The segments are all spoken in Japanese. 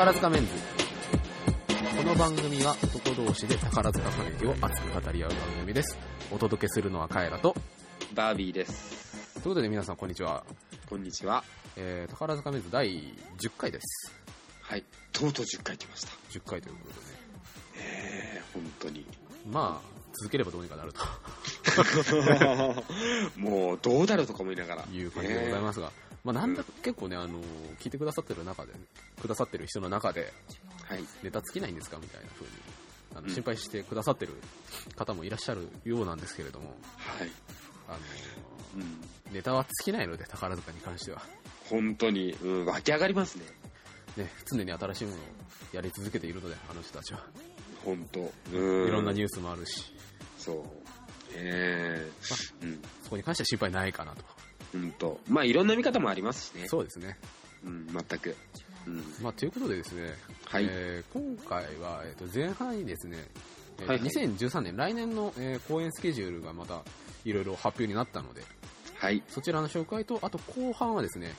宝塚メンズこの番組は男同士で宝塚歌劇を熱く語り合う番組ですお届けするのはカエラとバービーです。ということで皆さんこんにちは、こんにちは。えー、宝塚メンズ第10回ですはい。とうとう10回来ました。10回ということでねえー、本当に。まあ続ければどうにかなると もう、どうだろうとか思いながら。いう感じでございますが、まあなんだか結構ねあの聞いてくださってる中で、くださってる人の中ではい。ネタ尽きないんですかみたいな風にあのうん心配してくださってる方もいらっしゃるようなんですけれども、はい。あのうん。ネタは尽きないので宝塚に関しては、本当に、うん、湧き上がりますね。ね、常に新しいものをやり続けているのであの人たちは、本当。うん。いろんなニュースもあるしそう。えー、うん。そこに関しては心配ないかなと本当。まあ、いろんな見方もありますしね。そうですね、うん、全く。うん。まあ、ということでですね、はい。えー今回は、えー、と前半にですね、えーはいはい2013年来年の、えー公演スケジュールがまたいろいろ発表になったのではい。そちらの紹介とあと後半はですね、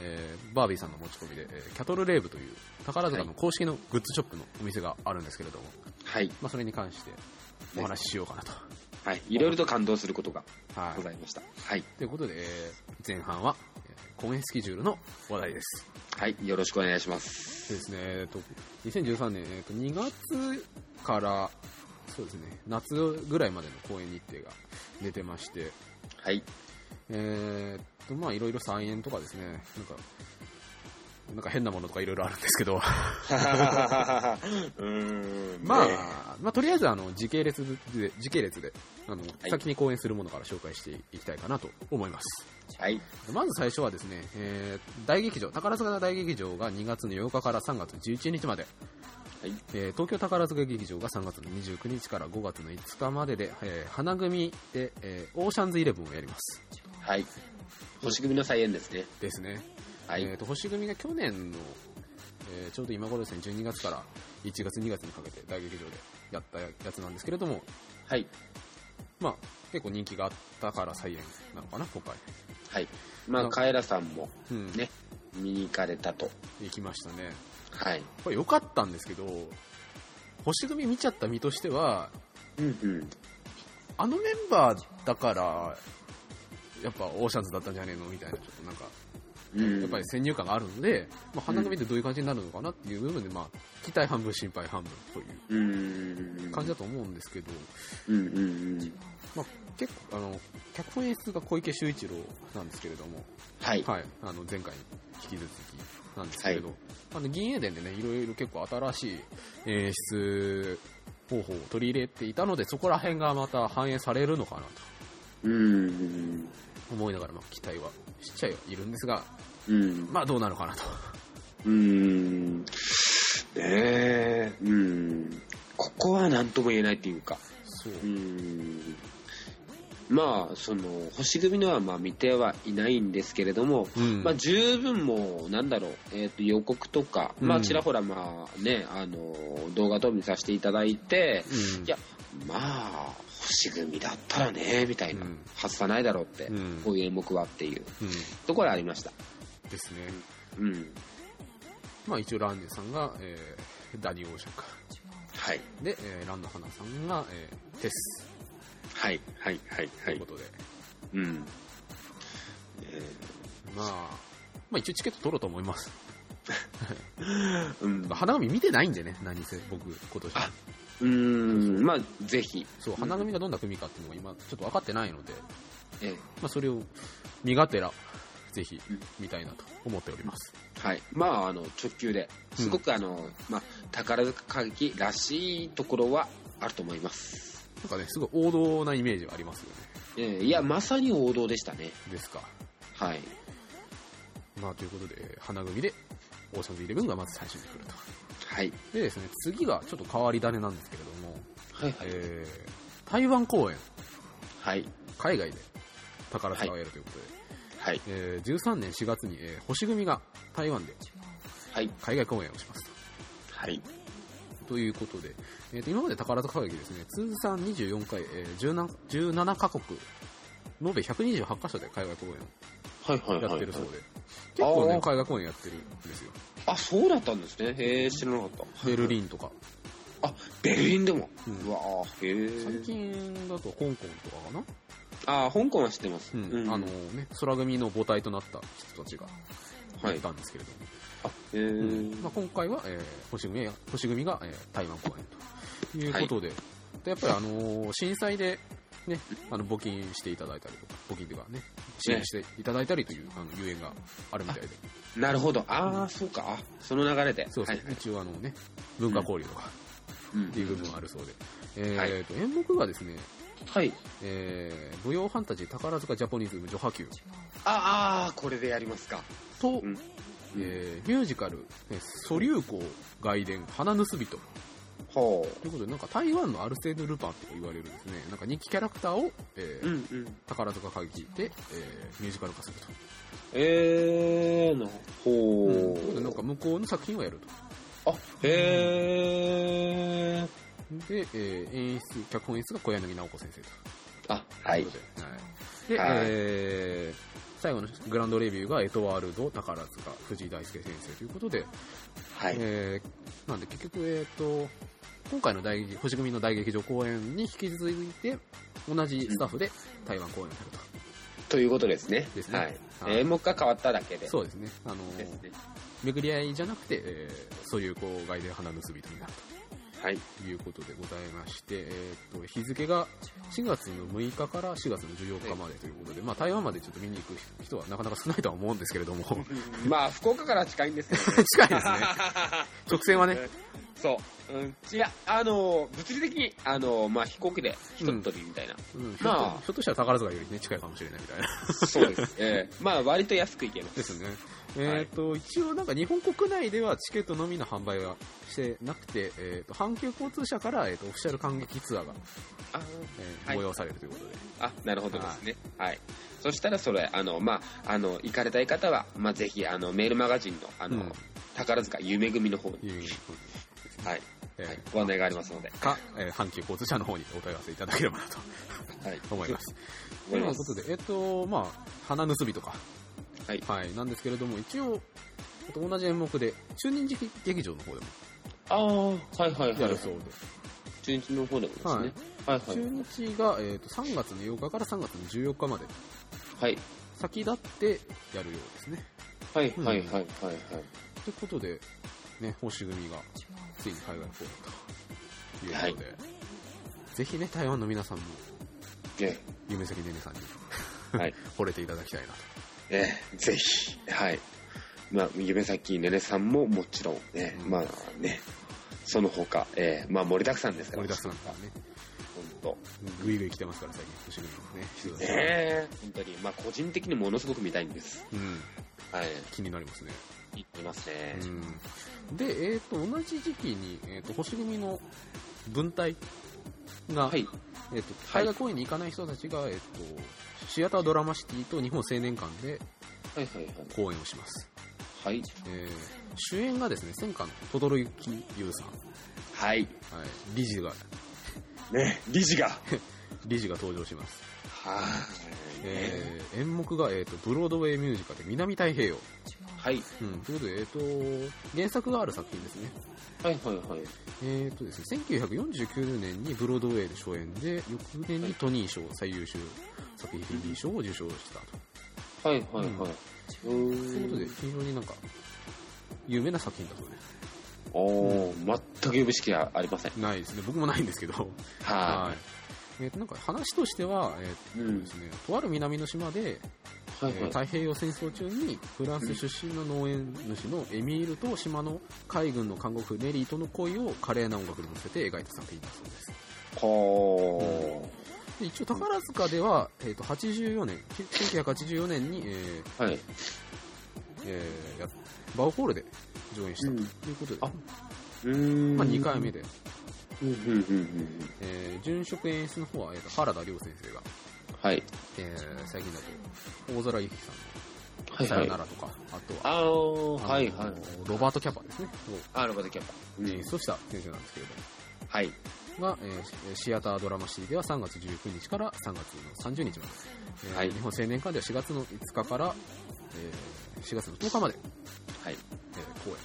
えーバービーさんの持ち込みで、えーキャトルレーブという宝塚の公式のグッズショップのお店があるんですけれども、はい。まあ、それに関してお話ししようかなと。はい。いろいろと感動することがはいございました。はい。ということで、えー前半は、えー公演スケジュールの話題です。はい。よろしくお願いします。でですね、えーと、2013年、えーと、2月から、そうですね、夏ぐらいまでの公演日程が出てまして、はい。えーと、まあいろいろ再演とかですね、なんか、なんか変なものとかいろいろあるんですけど、うーん。まあ、ねまあとりあえずあの時系列で、時系列で、あの、い先に公演するものから紹介していきたいかなと思います。はい。まず最初はですね、えー大劇場、宝塚大劇場が2月の8日から3月の11日まで、はい。えー東京宝塚劇場が3月の29日から5月の5日までで、えー花組で、えーオーシャンズイレブンをやります。はい。星組の再演ですね。ですね。はい。えーと星組が去年の、えーちょうど今頃ですね、12月から1月、2月にかけて大劇場でやったやつなんですけれども、はい。まあ、結構人気があったから再演なのかな、今回。はい。まあ、あカエラさんもうん、ね、見に行かれたと。行きましたね。はい。これ良かったんですけど、星組見ちゃった身としては、うんうん。あのメンバーだから、やっぱオーシャンズだったんじゃねえのみたいな、ちょっとなんか、うん、やっぱり先入観があるので、まあ、花組ってどういう感じになるのかなっていう部分で、まあ、期待半分、心配半分という。感じだと思うんですけど。まあ、結構、あの、脚本演出が小池秀一郎なんですけれども、はい。はい、あの、前回に引き続きなんですけれど、あの、銀英伝でね、いろいろ結構新しい演出方法を取り入れていたので、そこら辺がまた反映されるのかなとうん。思いながら、まあ、期待はしちゃいるんですが、うん。まあ、どうなのかなと。うん。ねえ。うん。ここは何とも言えないっていうか。そうう。ん。まあ、その、星組のはまあ見てはいないんですけれども、うんまあ、十分もう、なんだろう、えっ、と、予告とか、まあ、うんちらほら、まあ、ね、あの、動画等見させていただいて、うんいや、まあ、星組だったらね、みたいな、うんはずさないだろうって、うんこういう演目はっていううんところありました。ですね。うん。まあ、一応、ランネさんが、えーダニー・オーシャンか。はい。で、えーランの花さんが、えーテスはい、はい、はい、はいというこ。とで、うん。えまあ、まあ、一応チケット取ろうと思います。ー うん。花組見てないんでね、何せ、僕、今年。あうーん、まあ、ぜひ。そう、花組がどんな組かっていうのが今、ちょっと分かってないので、えまあ、それを身がてら、ぜひうん見たいなと思っております。はい。まあ、あの、直球で、すごくあの、まあ、宝塚歌劇らしいところはあると思います。なんかね、すごい王道なイメージはありますよね。えーいや、まさに王道でしたね。ですか。はい。まあ、ということで、花組で、オーシャンズイレブンがまず最初に来ると。はい。でですね、次がちょっと変わり種なんですけれども、はい、はい。えー、台湾公演、はい。海外で宝塚をやるということで、はい。えー13年4月に、えー星組が台湾ではい。海外公演をしますはい。と。ということで、えーと今まで宝塚歌劇ですね、通算24回、えー 17, 17カ国、延べ128カ所で海外公演をはい。はい。やってるそうで、結構ね海外公演やってるんですよあ、そうだったんですね。へえ、知らなかった。ベルリンとか、あ、ベルリンでも。うんうわぁ、へ最え。近だと香港とかかな、あ、香港は知ってます。うんうんあのね空組の母体となった人たちがはいやったんですけれども、あ、へえ。まあ、今回は、えー星組が星組が、えー台湾公演ということで,、でやっぱり、あのー震災で、ね、あの募金していただいたりとか募金というかね支援していただいたりという、あの遊園があるみたいで。なるほど。ああ、そうか。あその流れで。そうそう、はいはい。一応あの、ね、文化交流とかうん。っていう部分があるそうで、えはい。ーと演目がですね、はい。えー舞踊ファンタジー宝塚ジャポニズム女波級ああ、これでやりますか。と、うん。えーミュージカル「えー素流行外伝花盗人」ほということで、なんか台湾のアルセーヌ・ルパンと言われるですね、なんか人気キャラクターを、えーう。うんうん。宝塚歌劇で、えーミュージカル化すると。えー、な、ほうことで、なんう。か向こうの作品をやると。あ、へー。で、えー演出、脚本演出が小柳直子先生と。あ、はいという。ことで、はい。で、はいえー最後のグランドレビューがエトワールド宝塚藤井大輔先生ということで、はい。えーなんで結局、えっ、と、今回の大劇星組の大劇場公演に引き続いて、同じスタッフで台湾公演をやると。ということですね。ですねはい。はい演目が変わっただけで。そうですね。あのね。巡り合いじゃなくて、えーそういう郊外で花盗人になるはい。ということでございまして、えー、と日付が4月の6日から4月の14日までということで、まあ、台湾までちょっと見に行く人はなかなか少ないとは思うんですけれども まあ、福岡から近いんですけどね。近いですね 直線はねそう。うん。いや、あの、物理的に、あの、まあ、飛行機で一通りみたいな。うん、ひょっとまあひょっとしたら宝塚より、ね、近いかもしれないみたいなそうです。ええまあ、割と安く行けます。ですね。えっ、と、一応なんか日本国内ではチケットのみの販売はしてなくて、えっ、と、阪急交通社から、えっ、と、オフィシャル感激ツアーが、あえーはい催されるということで。あ、なるほどですね。はい。そしたら、それ、あの、まあ、あの、行かれたい方は、まあ、ぜひ、あの、メールマガジンの、あの、うん宝塚夢組の方に、はい、えーはい、ご案内がありますので、か、えー阪急交通社の方にお問い合わせいただければなとはい、思います。ということで、えっ、と、まあ、花盗人か。はいはい、なんですけれども、一応、えっと同じ演目で、中日劇場の方でもああ、はいはいはい。やるそうで、中日の方でもですね。はい、はい、中日が、えっと3月の8日から3月の14日まで、はい。先立ってやるようですね。はい、うんはい、はい、はい、はい。ということで、ね、星組がついに海外公演ということで、ぜひね、台湾の皆さんも、ね、夢咲ねねさんにはい。惚れていただきたいなと。えーぜひ、はい。まあ、夢咲ねねさんももちろんね、うんまあね、その他、えーまあ盛りだくさんですから。盛りだくさんだからね、本ぐいぐい来てますから、最近、星組のね、本当に、まあ個人的にものすごく見たいんです。うん、はい。気になりますね。言ってますね。うん、で、えっ、と、同じ時期に、えっ、と、星組の文体が、はい。えっ、と、海外公演に行かない人たちが、えっ、と、シアタードラマシティと日本青年館ではいはいはい。公演をします。はい。えー主演がですね、戦艦の轟優さん。はい。はい。理事が、ね、理事が。理事が登場します。はい。えー演目が、えっ、と、ブロードウェイミュージカルで南太平洋。はい。うん、ということで、えっ、と、原作がある作品ですね。はいはいはい。えっ、とですね、1949年にブロードウェイで初演で、翌年にトニー賞最優秀作品賞を受賞したと。はいはいはい。うということでーん。、非常になんか、有名な作品だそうです。おー、全く読む識はありません。ないですね。僕もないんですけど。ははい。えっ、と、なんか話としては、えっ、い。うんとで。すね、とある南の島で、はいはい。えー太平洋戦争中にフランス出身の農園主のエミールと島の海軍の看護婦ネリーとの恋を華麗な音楽に乗せて描いた作品だそうです。はで一応宝塚では、えー、と84年、1984年に、えーー。はい。えーやバウホールで上演したうんということで、あうーん。まあ、2回目で、うんうんうんうん。えー、殉職演出の方は、えー、と原田亮先生が、はい。えー最近だと大空由紀さんのはいはいさよな。らとか、あとは、あー、はいはい。ロバート・キャパですね、をあ、ロバートキャッパ。うん演出をした先生なんですけれども、はい。が、えーシアタードラマシティでは3月19日から3月の30日まで、えーはい日本青年館では4月の5日から、えー4月の10日まで、はい。えー公演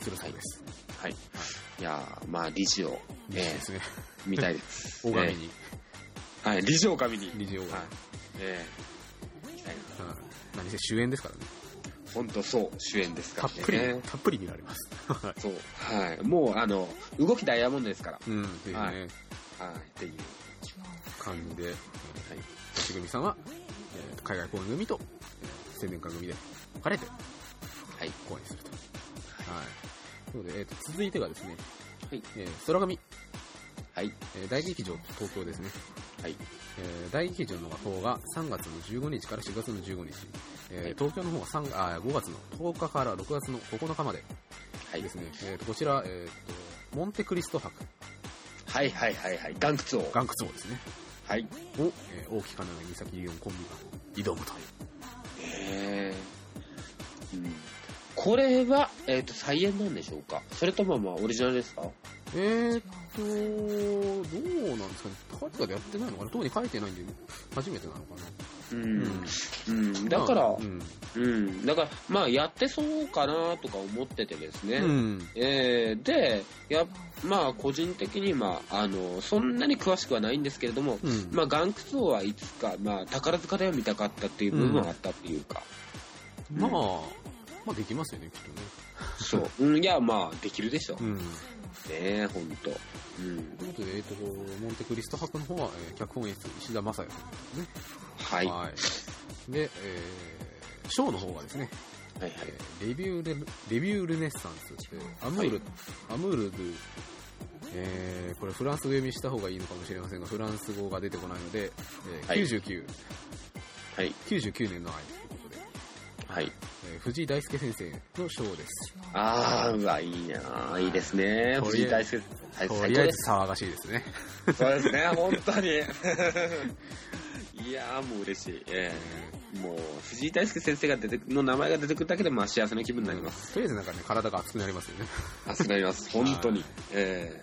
するそうです。はい。いやーまあ、理事を、いいえですね。ー見たいです。大神に、えーはい、理事を神に。理事大神。はい。えー行きたいな。はい何せ主演ですからね。ほんとそう、主演ですからたっぷり、ね。たっぷり見られます。は いそう。はい。もう、あの、動きダイヤモンドですから。うん、ぜひね、はいはい。っていう。感じで、はい。しぐみさんは、えー海外公演組と、えー青年館組で分かれてはい。公演すると。はい。ということで、えーと続いてがですね、はい。えー空組、はい。えー大劇場東京ですね。はい。えー大劇場の方が3月の15日から4月の15日、えーはい東京の方が3あ5月の10日から6月の9日まではいで。すね、えーとこちら、えーとモンテクリスト博、はいはいはいはい。岩窟王。岩窟王ですね、はい。を、えー大木かなめ、三崎リオンコンビが挑むと。えーうん。これは、えっ、と、再演なんでしょうか？それとも、まあ、オリジナルですか？えーっと、どうなんですかね、高塚でやってないのかな、特に書いてないんで、初めてなのかな。うん。うん。だから、まあうん。うん。だから、まあ、やってそうかなとか思っててですね。うん。えーで、や、まあ、個人的に、まあ、あの、そんなに詳しくはないんですけれども、うん。まあ、岩窟王はいつか、まあ、宝塚では見たかったっていう部分はあったっていうか、まあ、まあできますよね、きっとね。そう。うん、いや、まあ、できるでしょ。うん。ねえ、ほんと。うん。ということで、えーっと、モンテクリスト博の方は、えー脚本演出、石田正也さんですね。はい。ははい。で、えー、ショーの方がですね、いはい。えーレビューレ、レビュールネッサンスって、アムール、アムールドゥ、えー、これフランス語読みした方がいいのかもしれませんが、フランス語が出てこないので、えーはい99、はい。99年の愛ということで、はい。えー藤井大輔先生のショーです。あー、うわ、いいなーいいですね。藤井大輔。はい、と最りあえず。騒がしいですね。そうですね、本当に。いやー、もう嬉しい。えーもう、藤井大輔先生が出てくの名前が出てくるだけで、まあ、幸せな気分になります。とりあえずなんかね、体が熱くなりますよね。熱くなります。本当に。え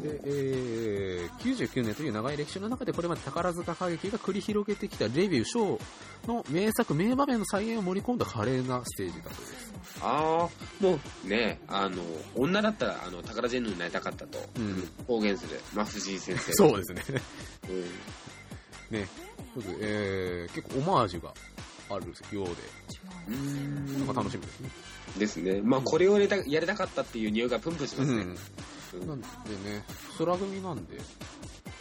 で、えー、99年という長い歴史の中でこれまで宝塚歌劇が繰り広げてきたレビュー、ショーの名作、名場面の再現を盛り込んだ華麗なステージだそうです。ー、あー、もうね、あの、女だったら、あの、宝ジェンヌになりたかったと、うん公言する、まあ、藤井先生。そうですね。うん。ね。えー、結構オマージュがあるようで、うーんなんか楽しみですね。ですね。まあ、これをやりたやりたかったっていう匂いがプンプンしますね。うん。なんでね、空組なんで、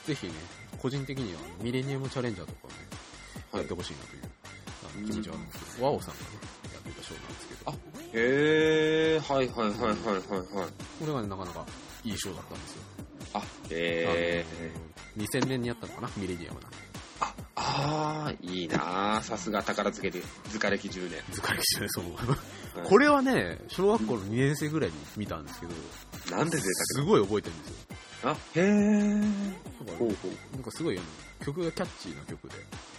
ぜひね、個人的にはミレニアムチャレンジャーとかね、はいやってほしいなという気持ちはあるんですけど、ワオさんがね、やってたショーなんですけど、あへえ、はいはいはいはいはいはい。これがね、なかなかいいショーだったんですよ。あ、へえ。あの2000年にやったのかな、ミレニアムなんで。あ、あーいいなあさすが宝漬けで、塚歴10年。図鑑歴史でそう。はいこれはね、小学校の2年生ぐらいに見たんですけど、なんで贅すごい覚えてるんですよ。沢あ、へえ。だからほうほう。なんかすごいあの曲がキャッチーな曲で、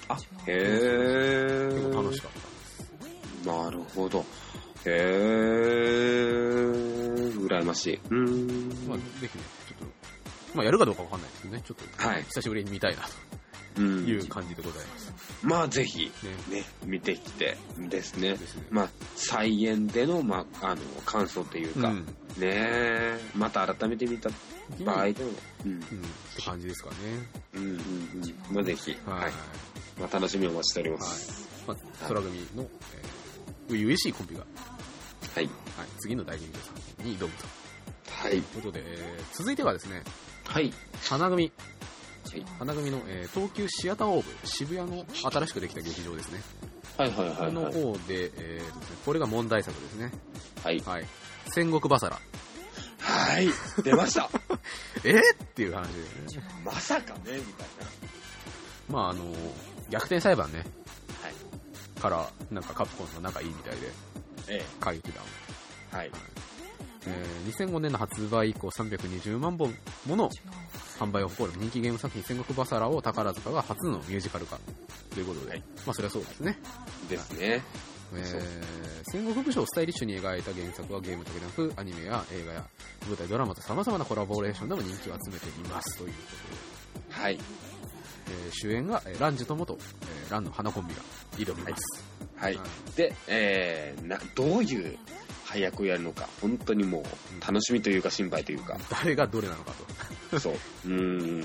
あ、へえ。結構楽しかった。なるほど。へえ。羨ましい。うーん。まあ、ぜひね、ちょっと、まあ、やるかどうかわかんないですけどね、ちょっと、はい久しぶりに見たいなうんという感じでございます。まあ、ぜひ、ね。ね、見てきてですね。ですね。まあ、再演での、まあ、あの、感想というか、うん。ねえ、また改めて見た場合でも、うん、うん、って感じですかね。うん、うん、うん。まあ、ぜひ、はい。はい。まあ、楽しみをお待ちしております。まあ、空組の、えー、初々しいコンビが、はい。はい、次の大劇場さんに挑むとはいいう。ことで、えー続いてはですね、はい。花組。はい。花組の、えー東急シアターオーブ、渋谷の新しくできた劇場ですね。はい、はい、こはい。はい。の方で、えーこれが問題作ですね。はい。はい。戦国バサラ。はい。出ました。えー、っていう話で、ね、まさかね、みたいな。まああの、逆転裁判ね、はい。から、なんかカプコンが仲いいみたいで、え歌劇団。え。はい。えー2005年の発売以降320万本もの販売を誇る人気ゲーム作品戦国バサラを宝塚が初のミュージカル化ということで、はいまあそれはそうですね。ですね。えー戦国武将をスタイリッシュに描いた原作はゲームだけでなくアニメや映画や舞台ドラマと様々なコラボレーションでも人気を集めていますということで、はい。えー主演が、えーランジュと元、えーランの花コンビが挑みます、はいは。で、えー、な、どういう配役をやるのか、本当にもう、楽しみというか心配というか、誰がどれなのかとそう。うーん。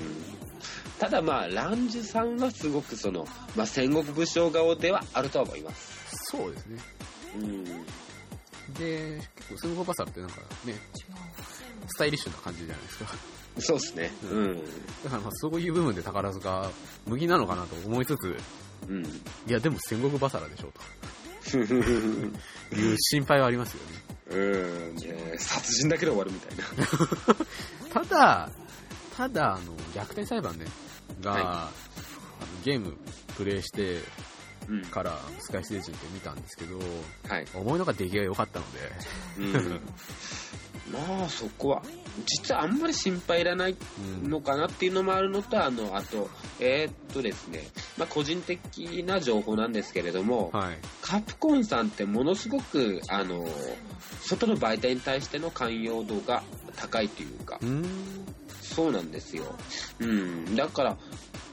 ただまあ、ランジュさんはすごくその、まあ、戦国武将顔ではあるとは思います。そうですねうん。で結構戦国バサラってなんかねスタイリッシュな感じじゃないですかそうですね。うん。だからまあそういう部分で宝塚向きなのかなと思いつつうん。いやでも戦国バサラでしょうという心配はありますよねうん、ね殺人だけで終わるみたいな。ただただあの逆転裁判ねが、はいあのゲームプレイしてうん。からスカイステージって見たんですけどはい。思いのが出来が良かったのでうん。まあ、そこは、実はあんまり心配いらないうんのかなっていうのもあるのと、あの、あと、えーっとですね、まあ、個人的な情報なんですけれども、はいカプコンさんってものすごく、あの、外の媒体に対しての寛容度が高いというかう、そうなんですよ。うん。だから、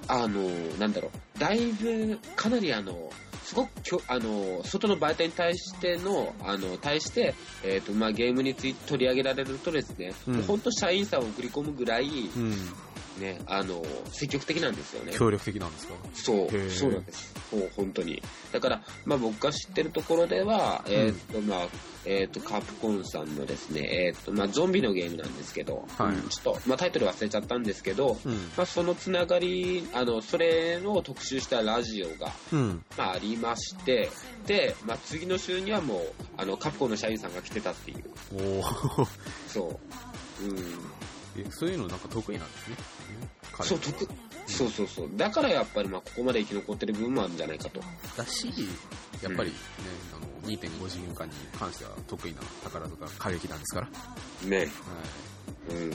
あの、なんだろう、だいぶ、かなりあの、すごくきょ、あの、外の媒体に対しての、あの、対して、えっ、と、まあ、ゲームについて取り上げられるとですね、うん。本当社員さんを送り込むぐらい、うんね、あの、積極的なんですよね。協力的なんですか？そうそうなんです。そう、本当に。だから、まあ僕が知ってるところでは、えーっと、まあ、えーっと、カプコンさんのですね、えーっと、まあゾンビのゲームなんですけど、はいうんちょっと、まあタイトル忘れちゃったんですけど、うんまあそのつながり、あの、それを特集したラジオが、うんまあありまして、で、まあ次の週にはもう、あの、カプコンの社員さんが来てたっていう、おーそう。うん。えそういうのなんか得意なんですね？彼そう、得、そうそうそう。だからやっぱり、まあここまで生き残ってる部分もあるんじゃないかと。だしやっぱりね、あの2.5次元化に関しては得意な宝塚歌劇なんですから、ね。はい、うん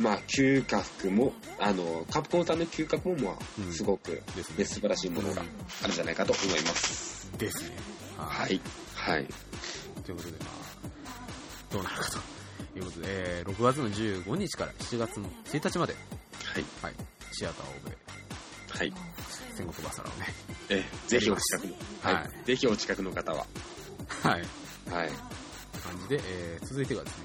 まあ、嗅覚も、あの、カプコンさんの嗅覚も、まあ、うんすごく、ですねね、素晴らしいものがあるんじゃないかと思います。ですねははい。はい。ということでまあどうなるかということで、えー6月の15日から7月の1日まで、はい。はい、シアターオーブではい。戦国バサラをねえ、ぜひお近くの、はい。はぜひお近くの方は。はいはい。感じで、えー続いてがですね、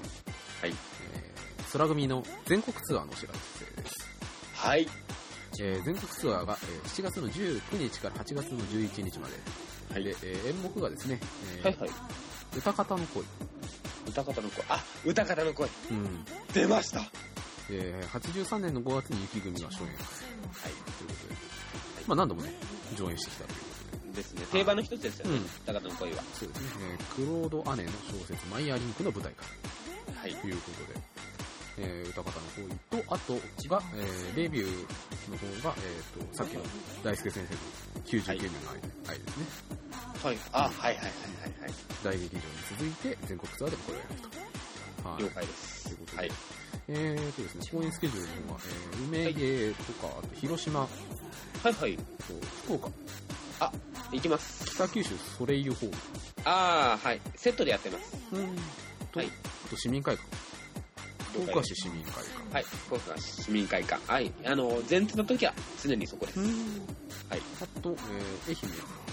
はい。えー空組の全国ツアーのお知らせですはい。えー全国ツアーが、えー7月の19日から8月の11日まで、はいでえー演目がですね、えーはいはい。歌方の恋、歌方の声。あ、歌方の声。うん出ました。えー83年の5月に雪組が初演、はい、ということで、まあ、何度もね上演してきたということでですね。定番の一つですよね。うん歌方の声は。そうですね、えークロード・アネの小説「マイヤーリンク」の舞台かはい。ということで、えー歌方の恋とあとが、えーレビューの方が、えー、とさっきの大輔先生の99年の愛,、愛ですねはい。あ、はいはいはいはいはい。大劇場に続いて全国ツアーでこれをやると。はい了解ですということ。ではい。えーとですね、公演スケジュールの方は、えー梅芸とか、あと広島はいはい。と福岡、いきます。北九州ソレイユホール、あー、はい。セットでやってます。と、はいあと市民会館、福岡市市民会館。はい、福岡市民会館。はい、あの、前日の時は常にそこです。うんはい。あと、えー愛媛、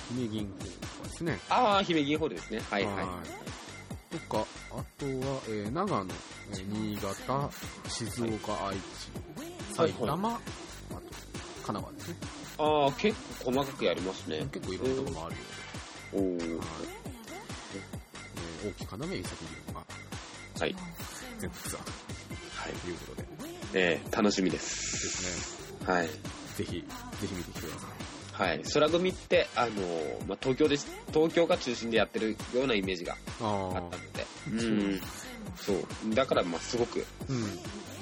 姫銀行とかですね。ああ、姫銀ホールですね。はい、はい。とか、あとは、えー長野、えー新潟、静岡、愛知、はい埼玉、あと、神奈川ですね。ああ、結構細かくやりますね。結構いろんなところもあるようで。おー。はいえー大きい要遺跡ビルがはい。全国ツアーはい。ということでえー、楽しみで。ですすね。はい。ぜひ、ぜひ見てきてくださはい。空組って、あのーまあ、東京です。東京が中心でやってるようなイメージがい。ああったので。そううん。そう。だから、まあ、すごく、うん。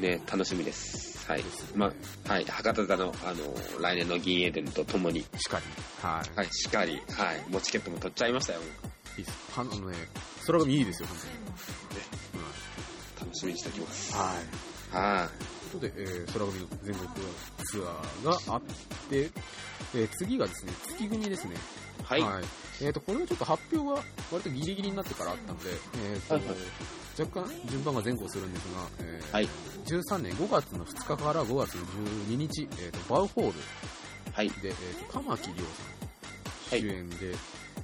ね、楽しみです。はい。まあ、はい。博多座の、あのー来年の銀エデンとともに、しかり。はい。はい、しっかり、はい。もうチケットも取っちゃいましたよ。いいっす。はあのね、空組いいですよ、本当に。楽しみにしておきます。うん。はい。はい。ことで、えー、空組の全国ツアーがあって、えー次がですね、月組ですね。はい。えっ、と、これはちょっと発表が割とギリギリになってからあったので、えっ、と、はいはい若干順番が前後するんですが、えーはい。13年5月の2日から5月の12日、えー、とバウホールはい。で、えー、と玉木亮はいさん主演で、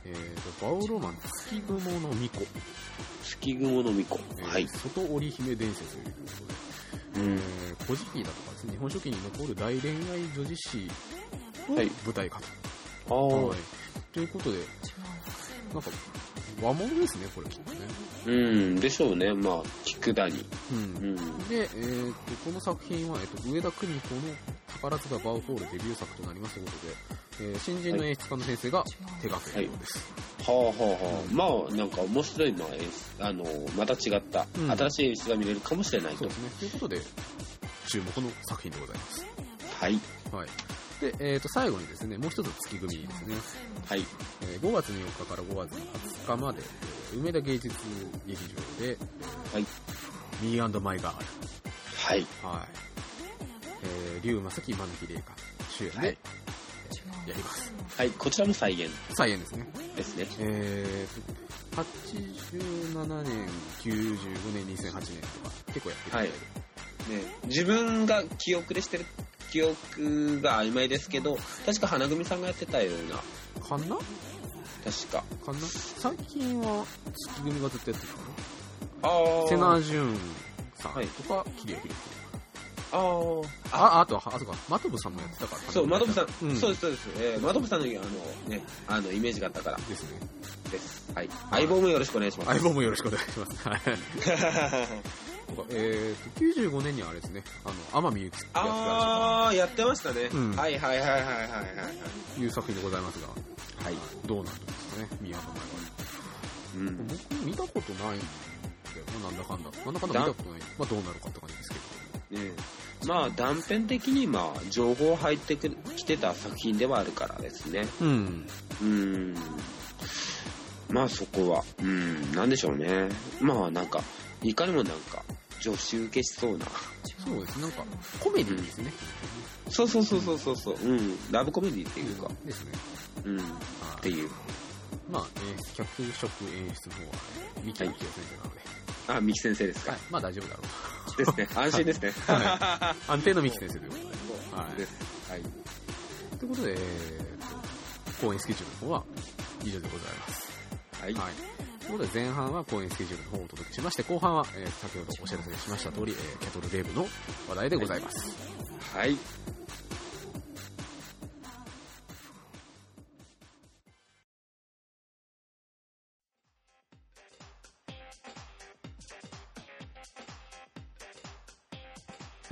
えー、とバウロマン月雲の巫女、月雲の巫女。えーはい。外織姫伝説ということで、うん。えー、古事記だとかですね、日本書紀に残る大恋愛女子誌をはい舞台化あと。あはい。ということで、なんか、和物ですね、これきっとね。うん。でしょうね。まあ、菊谷。う。うんん。で、えー、とこの作品は、えー、と上田邦子の宝塚バウホールデビュー作となりますということで、えー新人の演出家の先生が手掛けるようです。はあはあはあ。まあ、なんか面白い、まあ、演出あの、また違った、うん新しい演出が見れるかもしれないとそうで。すね。ということで、注目の作品でございます。はい。はい。で、えっ、と、最後にですね、もう一つ月組ですね。はい。えー5月の4日から5月の20日まで、えー梅田芸術劇場で、はい。Me and My Girl。はい。はい。えー、龍正樹、今野秀香主演で、はいえーやります。はい。こちらも再現再演ですね。ですね。えーと、87年、95年、2008年とか、結構やってるみたいで。ね、自分が記憶でしてる記憶が曖昧ですけど、確か花組さんがやってたような、かな？確か。かな？最近は月組がずっとやってるかあなあ。瀬名淳さんはいとか、桐谷博あーあ。あ、あとは、あとか、真飛さんもやってたから。そう、マドブさん、うん、そうです、そうです。えー、マドブさんの、あの、ね、あの、イメージがあったからですね。です。はい。相棒もよろしくお願いします。相棒もよろしくお願いします。はい。えーと、95年にはあれですね、あの、天海祐希がやってあー、やってましたね。うんはいはいはいはいはいはいはい。う作品でございますが、はい。どうなるんですかね、ミアの前は。うん。僕見たことないんだよな、なんだかんだ。なんだかんだ見たことない。まあどうなるかって感じですけど。ねまあ断片的にまあ情報入ってくきてた作品ではあるからですね。うん。うん。まあそこは、うん、なんでしょうね。まあなんか、いかにもなんか、女子受けしそうな。そうです。なんか、コメディですね。そうそうそうそうそうそう。うん。ラブコメディっていうか、ですね。うん。っはいていう。まあ、えー脚色演出の方は、三木明夫先生なので、あ、三木先生ですか。はい、まあ大丈夫だろうですね。安心ですね。はと。安定の三木先生ということで。はいです。はい。ということで、えーと、公演スケジュールの方は以上でございます。はい。はい。ということで前半は公演スケジュールの方をお届けしまして、後半は、えー先ほどお知らせしました通り、えーキャトルレーブの話題でございます。はい。はい、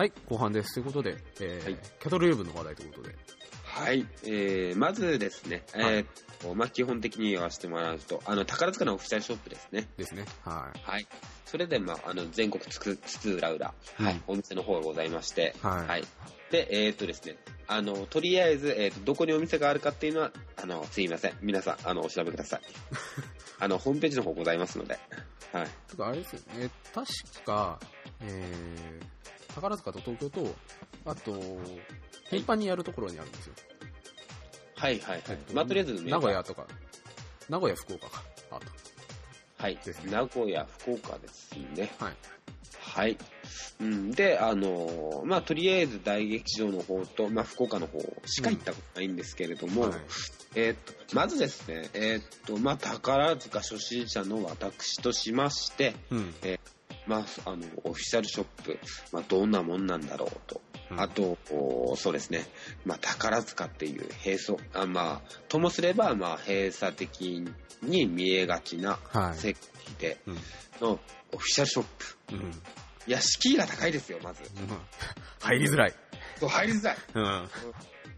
後半です。ということで、えーはいキャトルレーブの話題ということで、はい。えー、まずですね、はいえーまあ、基本的に言わせてもらうと、あの、宝塚のオフィシャルショップですね。ですね。はい。はい。それで、まあ、あの、全国つく、つつ裏裏、うんはい、お店の方がございまして、はい。はい。で、えーっとですね、あの、とりあえず、えーっと、どこにお店があるかっていうのは、あの、すいません。皆さん、あの、お調べください。あの、ホームページの方ございますので、はい。とかあれですよね、確か、えー、宝塚と東京と、あと、頻繁にやるところにあるんですよ。はいはいはい。えっとまあ、とりあえず、名古屋とか、名古屋、福岡か。あと。はいです。ね名古屋、福岡ですね。はい。はい。うん、で、あのーまあ、とりあえず大劇場の方と、まあ、福岡の方しか行ったことないんですけれども、はい。えーっと、まずですね、えーっと、まあ、宝塚初心者の私としまして、うん。まあ、あの、オフィシャルショップ、まあ、どんなもんなんだろうと。うんあと、おそうですね、まあ、宝塚っていう閉鎖、あまあ、ともすれば、まあ、閉鎖的に見えがちなはい。設計うん。のオフィシャルショップ。うん。いや、敷居が高いですよ、まず。入りづらい。そう、入りづらい。うん。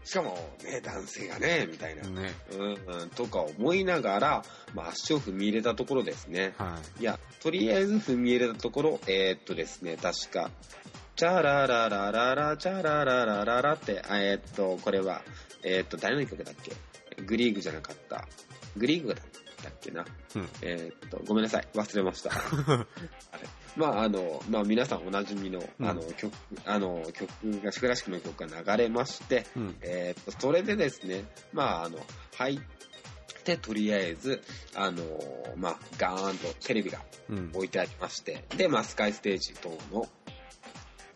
しかも、ね、男性がね、みたいな。ね。うん、うん、とか思いながら、まあ、足を踏み入れたところですね。はいや、とりあえず踏み入れたところ、えー、っとですね、確か、チャラララララ、チャラララララって、あえー、っと、これは、えー、っと、誰の曲だっけ？グリーグじゃなかった。グリーグだったっけな。い。うん。えーっと、ごめんなさい。忘れました。はいまあ、あの、まあ、皆さんおなじみの、うんあの、曲、あの、曲が、クラシックの曲が流れまして、うん。えーっと、それでですね、まあ、あの、はい、で、とりあえず、あのまあ、ガーンとテレビがうん。置いてありまして、で、まあ、スカイステージ等の、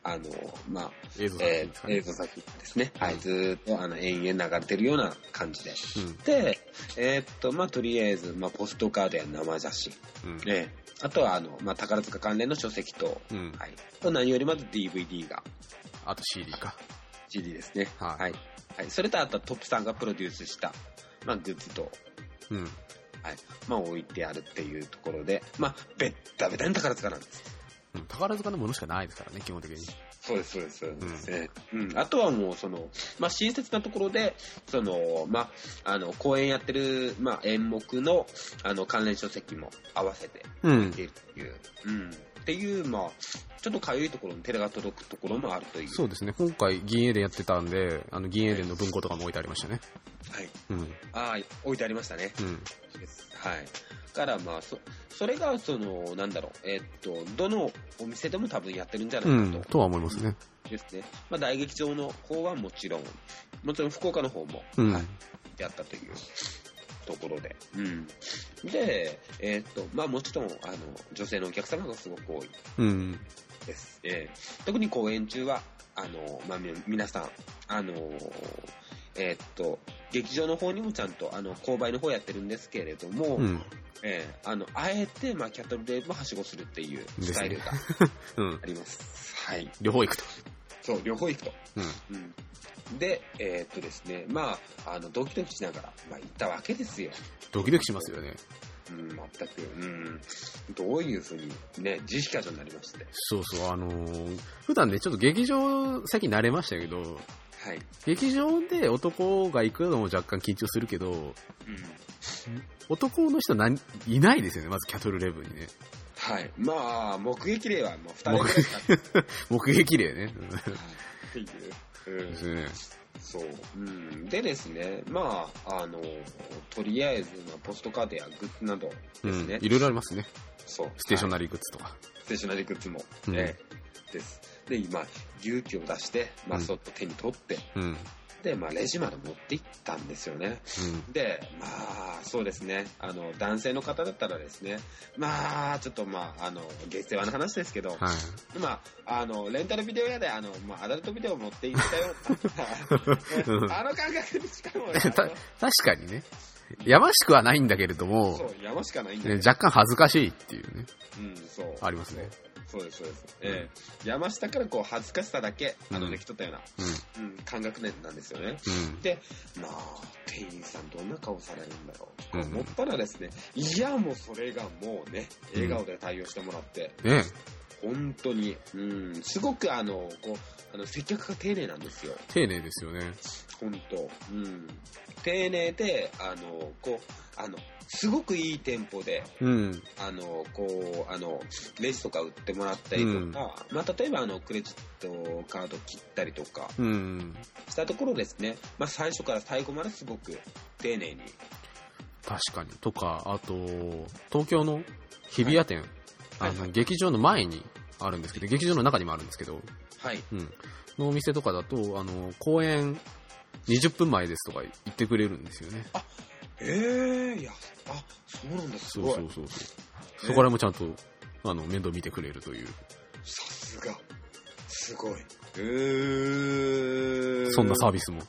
あのまあ、映像作え品ですかね。ー映像作品ですね。はい、うんずーっと、あの、延々流れてるような感じで。うん。で、えーっと、まあ、とりあえず、まあ、ポストカードや生写真。うん。ね、あとは、あの、まあ、宝塚関連の書籍と、うん。はい。と何よりまず DVD が、あと CD か。CD ですね。はいはい。はい。それと、あとはトップさんがプロデュースした、まあ、グッズと、うん。はい。まあ、置いてあるっていうところで、まあ、ベッタベタに宝塚なんです。うん宝塚のものしかないですからね、基本的に。そうです、そうです。そうですうん。あとはもう、その、まあ、親切なところで、その、まあ、あの、公演やってる、まあ、演目の、あの、関連書籍も合わせてうんっていう、うん。っていう、まあ、ちょっとかゆいところに手が届くところもあるという。そうですね。今回、銀英伝やってたんで、あの、銀英伝の文庫とかも置いてありましたね。はい。うん。ああ、置いてありましたね。うん。はい。から、まあ、そ、それが、その、なんだろう、えーっと、どのお店でも多分やってるんじゃなうんいか。と。とは思いますね。ですね。まあ、大劇場の方はもちろん、もちろん福岡の方も、うん。はいやったというところで。うん。で、えーっと、まあもちろん、あの、女性のお客様がすごく多いうん。です。えー特に公演中は、あの、まあみ皆さん、あの、えーっと、劇場の方にもちゃんと、あの、購買の方やってるんですけれども、うん。えーあの、あえて、まあ、キャトルレールもはしごするっていうスタイルが うん。あります。はい。両方行くと。そう、両方行くと。うん。うん。で、えーっとですね、まあ、あの、ドキドキしながら、まあ、行ったわけですよ。ドキドキしますよね。うん、全く、うん。どういうふうに、ね、自費化になりまして。そうそう、あのー普段ね、ちょっと劇場、最近慣れましたけど、はい。劇場で男が行くのも若干緊張するけど、うん。男の人何いないですよね、まずキャトルレブンにね。はい。まあ、目撃例はもう二人 目撃例ね。う。うんですね。そう。うん。でですね、まあ、あの、とりあえず、まあ、ポストカードやグッズなどうん。ですね。いろいろありますね。そう。ステーショナリー。グッズとか。ステーショナリーグッズも、うんね、です。で、今、勇気を出して、まあ、うんそっと手に取って、うん。うん。で、まあ、レジまで持って行ったんですよね。で、まあ、そうですね。あの、男性の方だったらですね、まあ、ちょっとまあ、あの、月世話の話ですけど、はい。まあ、あの、レンタルビデオ屋で、あの、まあ、アダルトビデオを持って行ったよ。うんあの感覚にしかも、確かにね。やましくはないんだけれどもそ、う、山しかないんだねけど、若干恥ずかしいっていうね、うん、そう。ありますね。そうです、そうです。ええ山下からこう、恥ずかしさだけ、あの、うんできとったような、うん。うん、感覚年なんですよね。うん。で、まあ、店員さんどんな顔されるんだろうと思ったらですね、いや、もうそれがもうね、笑顔で対応してもらって、ね本当に、うん、すごくあの、こう、あの、接客が丁寧なんですよ。丁寧ですよね。本当うん。丁寧で、あの、こう、あの、すごくいい店舗で、うん。あの、こう、あの、レジとか売ってもらったりとか、まあ、例えば、あの、クレジットカード切ったりとかうん。したところですね、まあ、最初から最後まですごく丁寧に。確かに。とか、あと、東京の日比谷店、あの、はいはい劇場の前にあるんですけど、劇場の中にもあるんですけど、はい。うん。のお店とかだと、あの、公演20分前ですとか言ってくれるんですよね。ええいや、あ、そうなんだ、すごい。そうそうそうそこらもちゃんと、あの、面倒見てくれるという、さすが。すごい。えー。そんなサービスも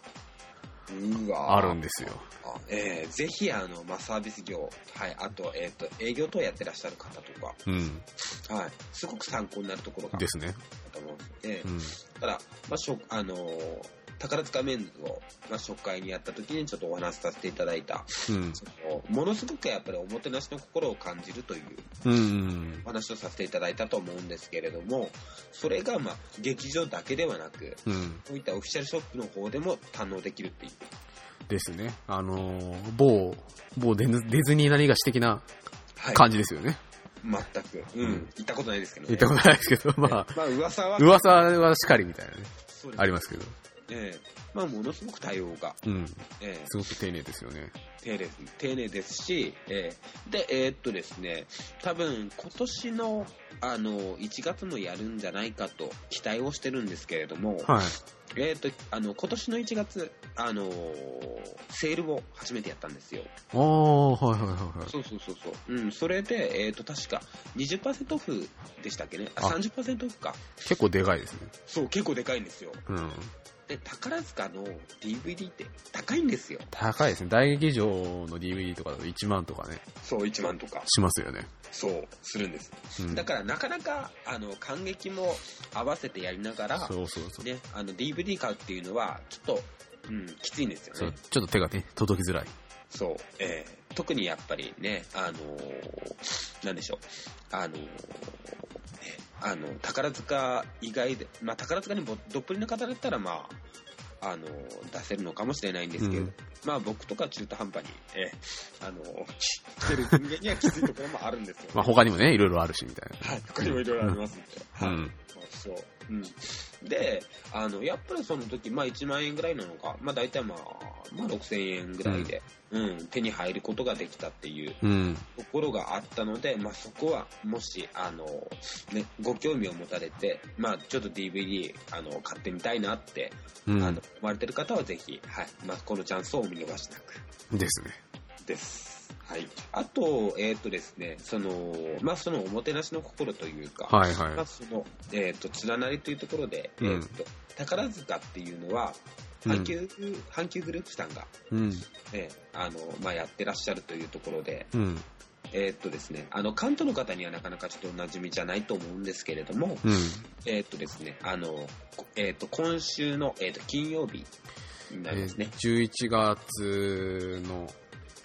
うわあるんですよ。あえー、ぜひ、あの、まあ、サービス業、はい、あと、えっ、と、営業等やってらっしゃる方とか、うん。はい、すごく参考になるところがですね。と思うんでうん。ただ、まあ、しょあのー宝塚メンズを、まあ、初回にやった時にちょっとお話しさせていただいた、うん。そのものすごくやっぱりおもてなしの心を感じるといううん。お話をさせていただいたと思うんですけれども、それがまあ劇場だけではなく、うん。こういったオフィシャルショップの方でも堪能できるっていう。ですね。あのー某、某デヌディズニー何がし的なはい。感じですよね。全く。うん。うん行ったことないですけどね。言ったことないですけど、まあ、まあ噂は、噂はしかりみたいなね、ありますけど。ええまあ、ものすごく対応が、うん。えーすごく丁寧ですよね。丁寧です丁寧ですし、えーで、えーっとですね、多分今年のあの1月もやるんじゃないかと期待をしてるんですけれども、はい。えーっとあの今年の1月、あのセールを初めてやったんですよ。ああ、はいはいはいはい。そうそうそうそう。うん、それで、えーっと確か20%オフでしたっけね？あ、あ30%オフか。結構でかいですね。そう、結構でかいんですよ。うん。で、宝塚の DVD って高いんですよ。高いですね。大劇場の DVD とかだと1万とかね、そう、1万とか。しますよね。そう、するんです。うん。だからなかなか、あの、感激も合わせてやりながら、そうそうそう。ね、あの、DVD 買うっていうのは、ちょっと、うん、きついんですよそうね。ちょっと手がね、届きづらい。そう、えー特にやっぱりね、あのーなんでしょう、あのーねあの、宝塚以外で、まあ、宝塚にぼどっぷりの方だったら、まあ、あのー出せるのかもしれないんですけど、うんまあ、僕とか中途半端に、えーあのー来てる人間にはきついところもあるんですよ、ね。まあ他にもね、いろいろあるし、みたいはい、他にもいろいろありますんで。な。うはいん。そう。うん。で、あの、やっぱりその時、まあ1万円ぐらいなのか、まあ大体まあ、まあ6000円ぐらいで、うん、手に入ることができたっていううん。ところがあったので、まあそこは、もし、あの、ね、ご興味を持たれて、まあちょっと DVD、あの、買ってみたいなって、うん。あの、思われてる方はぜひ、はい、まあこのチャンスをお見逃しなく。ですね。です。はい。あと、えっ、とですね、その、まあそのおもてなしの心というか、はいはいまあ、。その、えっ、と、連なりというところで、うんえっ、と、宝塚っていうのは、うん阪急、阪急グループさんが、うん。えーあの、まあ、やってらっしゃるというところで、うん。えっ、とですね、あの、関東の方にはなかなかちょっとお馴染みじゃないと思うんですけれども、うん。えっ、とですね、あの、こえっ、と、今週の、えっ、と、金曜日になりますね。えー11月の、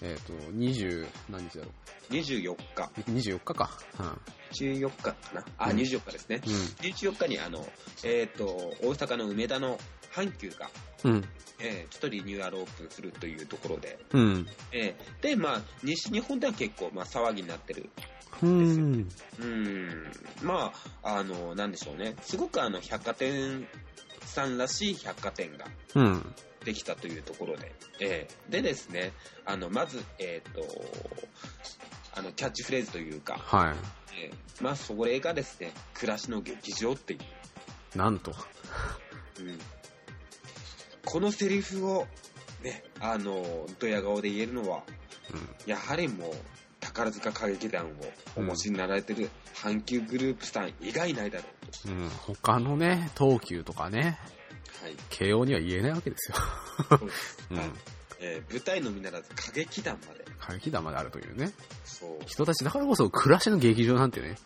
えっ、と、20、何日だろ24日、う。24日か。14日かなあ、うん24日ですね。う14日に、あの、えっ、と、大阪の梅田の阪急が、ん。うん。えーちょっとリニューアルオープンするというところで、うん。えーで、まあ、西日本では結構、まあ、騒ぎになってる。うん。うん、まあ、あの、なんでしょうね。すごくあの、百貨店さんらしい百貨店がうん。できたというところで、えーでですね、あの、まず、えっ、と、あの、キャッチフレーズというか、はえーまあ、それがですね、暮らしの劇場っていう、い。なんと。うん、このセリフを、ね、あの、ドヤ顔で言えるのは、うん。やはりもう、宝塚歌劇団をお持ちになられてる阪急グループさん以外ないだろううん、他のね、東急とかね、と。はい。慶応には言えないわけですよ。そうんはい。えー舞台のみならず歌劇団まで。歌劇団まであるというね。そう、人たちだからこそ暮らしの劇場なんてね、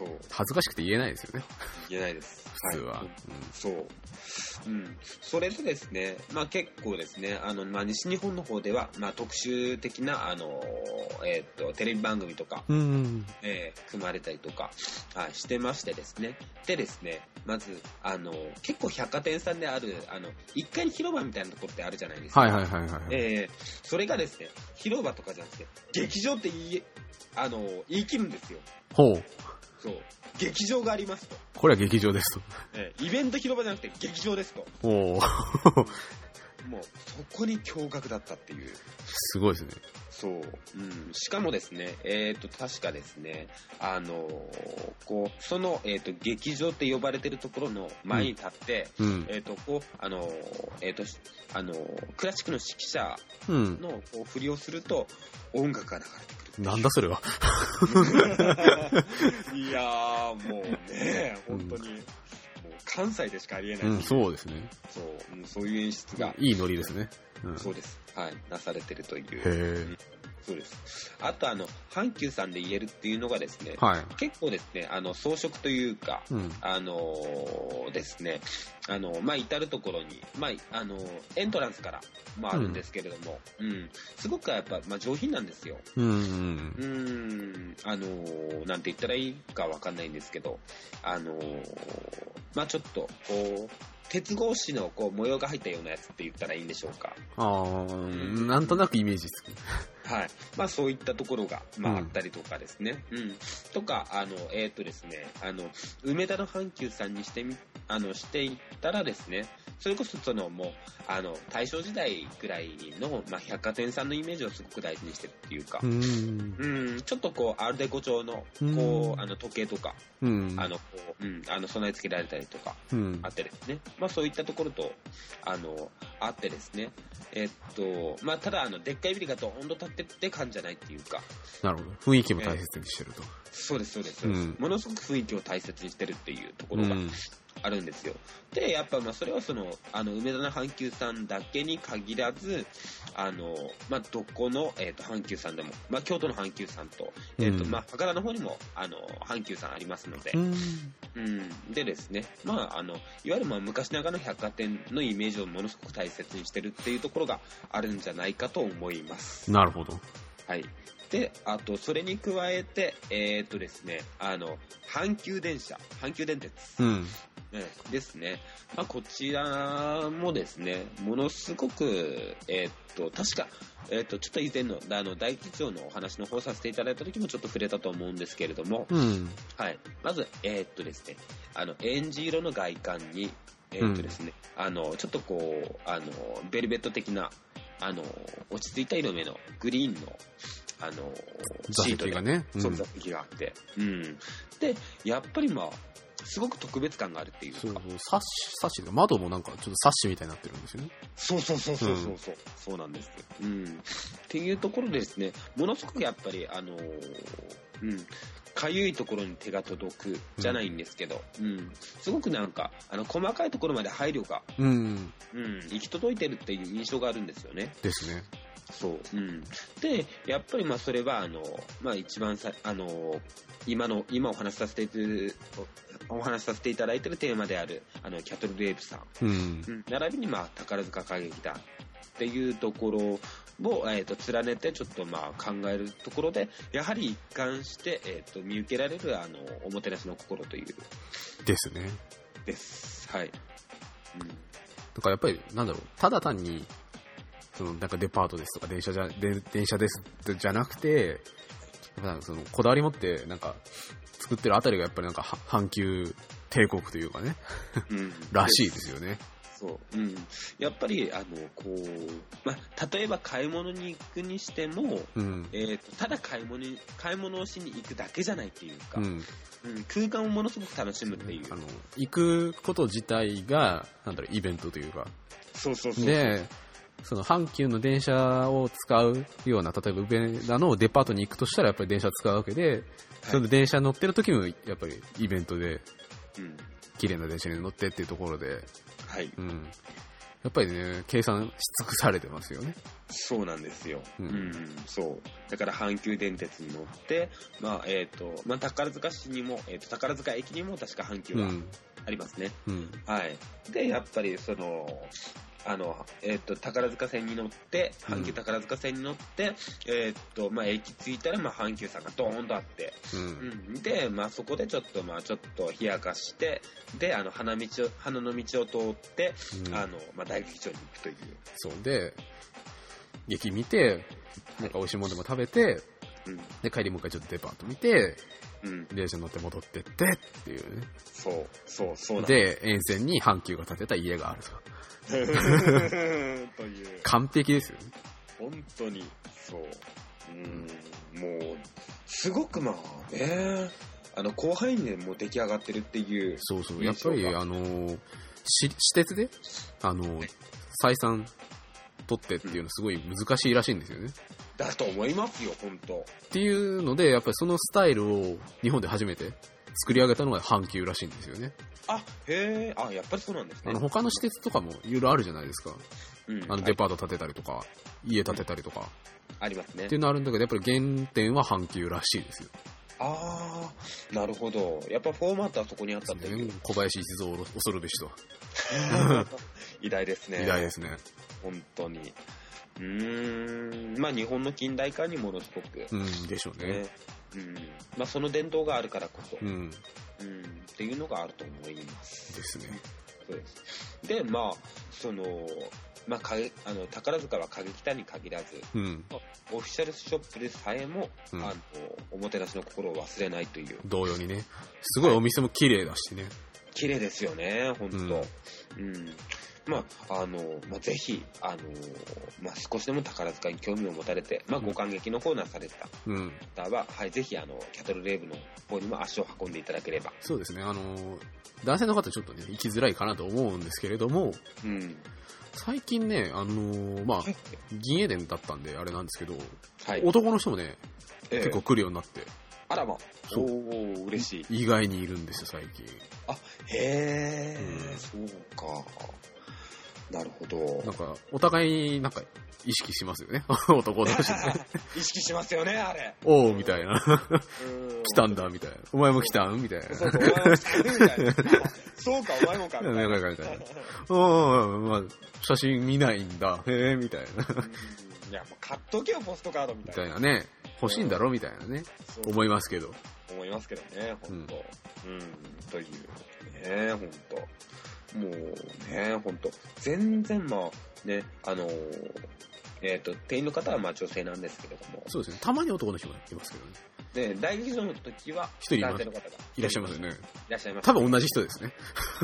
そう、恥ずかしくて言えないですよね。言えないです。普通は。いそう。うん。それでですね、まあ結構ですね、あの、まあ西日本の方では、まあ特集的な、あの、えーっと、テレビ番組とか、うん。うん。えー組まれたりとか、はい、してましてですね。でですね、まず、あの、結構百貨店さんである、あの、一階に広場みたいなところってあるじゃないですか。はいはいはいはい。えーそれがですね、広場とかじゃなくて、劇場って言い、あの、言い切るんですよ。ほう。そう。劇場がありますと。これは劇場ですと。えーイベント広場じゃなくて劇場ですと。おお もう、そこに驚愕だったっていう。すごいですね。そう。うん。しかもですね、えっ、と、確かですね、あのーこう、その、えっ、と、劇場って呼ばれてるところの前に立って、うん。えっ、と、こう、あのーえっ、と、あのークラシックの指揮者うん。のこう振りをすると、音楽が流れてくる。なんだそれは。いやー、もうね、本当に、もう関西でしかありえない、うん、そうですね。そう、うんそういう演出が、いいノリですね。うん。そうです。はい、なされてるという。へえ。そうです。あと、あの、阪急さんで言えるっていうのがですね、はい。結構ですね、あの、装飾というか、うん。あのーですね、あの、まあ、至るところに、まあ、あの、エントランスからもあるんですけれども、うん、すごくやっぱ、まあ、上品なんですよ。うん。うーん、あのーなんて言ったらいいかわかんないんですけど、あのーまあ、ちょっと、こう、鉄格子のこう模様が入ったようなやつって言ったらいいんでしょうか。ああ、なんとなくイメージつく。はい。まあそういったところが、まうんああったりとかですね。うん。とか、あの、えっ、とですね、あの、梅田の阪急さんにしてみ、あの、していったらですね、それこそそのもう、あの、大正時代ぐらいの、まあ百貨店さんのイメージをすごく大事にしてるっていうかう、ん。うん、ちょっとこう、アルデコ調の、うんこう、あの、時計とか、うん。あの、こう、うん、あの、備え付けられたりとか、うんあ。ってですね、まあそういったところと、あの、あってですね、えっと、まあただ、あの、でっかいビルがドーンと立ってって感じじゃないっていうか、なるほど。雰囲気も大切にしてると。そうです、そうです、そうですうんものすごく雰囲気を大切にしてるっていうところがうん。あるんですよ。で、やっぱまあそれはその、あの、梅田の阪急さんだけに限らず、あの、まあどこの、えっ、と、阪急さんでも、まあ京都の阪急さんと、えっ、と、うんまあ博多の方にも、あの、阪急さんありますので、うん。うん、でですね、まあ、あの、いわゆるまあ昔ながらの百貨店のイメージをものすごく大切にしてるっていうところがあるんじゃないかと思います。なるほど。はい。で、あと、それに加えて、えーっとですね、あの、阪急電車、阪急電鉄、うん。ねですね。まあ、こちらもですね、ものすごく、えーっと、確か、えーっと、ちょっと以前の、あの、大吉長のお話の方させていただいた時もちょっと触れたと思うんですけれども、うん。はい。まず、えーっとですね、あの、エンジ色の外観に、えーっとですね、あの、ちょっとこう、あの、ベルベット的な、あの、落ち着いた色目のグリーンの、あの、座シートがね。うんそう座席があって、うん。で、やっぱりまあ、すごく特別感があるっていうか。そうそう、サッシ、サッシが窓もなんかちょっとサッシみたいになってるんですよね。そうそうそうそうそうそう、そうなんですよ。うん。っていうところでですね、ものすごくやっぱり、あのーうん、かゆいところに手が届くじゃないんですけど、うん、すごくなんか、あの、細かいところまで配慮が、うん。うん、行き届いてるっていう印象があるんですよね。ですね。そう。うん。で、やっぱりまあそれは、あの、まあ一番さ、あの、今の、今お話しさせていたお話しさせていただいているテーマである、あの、キャトルレープさん。うん。うん、並びに、まあ、宝塚歌劇団っていうところを、えー、と連ねてちょっとまあ考えるところでやはり一貫して、えー、と見受けられるあのおもてなしの心という。ですね。です。はい、うん、だからやっぱり、なんだろう、ただ単に、その、なんかデパートですとか電車じゃ、で電車ですじゃなくて、なんかその、こだわり持って、なんか、作ってるあたりがやっぱりなんか、は阪急帝国というかね、うん、らしいですよね。そう、うん、やっぱりあのこう、まあ、例えば買い物に行くにしても、うん。えー、とただ買い物に買い物をしに行くだけじゃないっていうか、ううん。ん。空間をものすごく楽しむっていう。あの、行くこと自体が、なんだろう、イベントというか。そうそうそうで、その阪急の電車を使うような、例えば上田のデパートに行くとしたらやっぱり電車使うわけで、その電車乗ってる時もやっぱりイベントで、うん。綺麗な電車に乗ってっていうところで、はい、うん。やっぱりね、計算し尽くされてますよね。そうなんですよ。ううんん、そう。だから阪急電鉄に乗って、まあ、えっ、と、まあ、宝塚市にも、えっ、と、宝塚駅にも確か阪急はうん。ありますね。うん。はい。で、やっぱり、その、あの、えっ、と、宝塚線に乗って、阪急宝塚線に乗って、えっ、と、まあ、駅着いたら、まあ、阪急さんがドーンとあって、う。うんん。で、まあ、そこでちょっと、まあ、ちょっと冷やかして、で、あの、花道を、花の道を通って、うんあの、まあ、大劇場に行くという。そうで、劇見て、なんか美味しいものでも食べて、うん。で、帰りもう一回ちょっとデパート見て、うん。電車乗って戻ってってっていうね。そう、そう、そうなんで、沿線に阪急が建てた家があると。という、完璧ですよね。本当に、そう。うん、もう、すごくまあね、あの、広範囲でもう出来上がってるっていう、そうそう。印やっぱり、あのー、し私鉄で、あのー、採算取ってっていうのすごい難しいらしいんですよね。だと思いますよ、本当っていうので、やっぱりそのスタイルを日本で初めて作り上げたのが阪急らしいんですよね。あ、へえ、あ、やっぱりそうなんですね。あの、他の私鉄とかもいろいろあるじゃないですか。うん、あの、デパート建てたりとか、家建てたりとか、ありますねってい。うのあるんだけど、やっぱり原点は阪急らしいですよ。ああ、なるほど。やっぱフォーマットはそこにあったっていう。小林一三を恐るべしと。偉大ですね。偉大ですね。本当に。うーん、まあ日本の近代化にものすごく、うん、でしょうね。ね。うん。まあその伝統があるからこそ、うん、うん、っていうのがあると思います。ですね。そうです。で、まあ、その、まあ、かげあの宝塚は歌劇団に限らず、うん。オフィシャルショップでさえも、うんあのおもてなしの心を忘れないという、同様にね。すごいお店も綺麗だしね。綺麗ですよね、本当、うんまああのまあ、ぜひ、あのまあ、少しでも宝塚に興味を持たれて、まあ、ご感激の方なされたうん。方は、はい、ぜひあのキャトルレーブの方にも足を運んでいただければ、そうですね。あのー、男性の方ちょっとね、行きづらいかなと思うんですけれども、うん。最近ね、あのー、まあは、い。銀英伝だったんであれなんですけど、はい。男の人もね、ええ。結構来るようになって、あらまそう。嬉しい。意外にいるんですよ、最近。へえ、うん。そうかなるほどなんか、お互い、なんか、意識しますよね。男同士でね。意識しますよねあれおう、みたいな。来来たんだ、みたいな。お前も来たん？みたいな。そうそう、お前も来たみたいな。そうか、お前もか。みたいななんかみたいなおうまあ、写真見ないんだ。へえ、みたいな。うんいや、もう買っとけよ、ポストカードみみたいな。たいなね。欲しいんだろみたいなね。思いますけど。思いますけどね、本当うん、という。ね、本当もうね、本当全然まあ、ね、あのーえっ、と、店員の方はまあ女性なんですけれども、そうですね。たまに男の人もいますけどね。で、大劇場の時は、一人男性の方がいらっしゃいますよね。いらっしゃいます。多分同じ人ですね。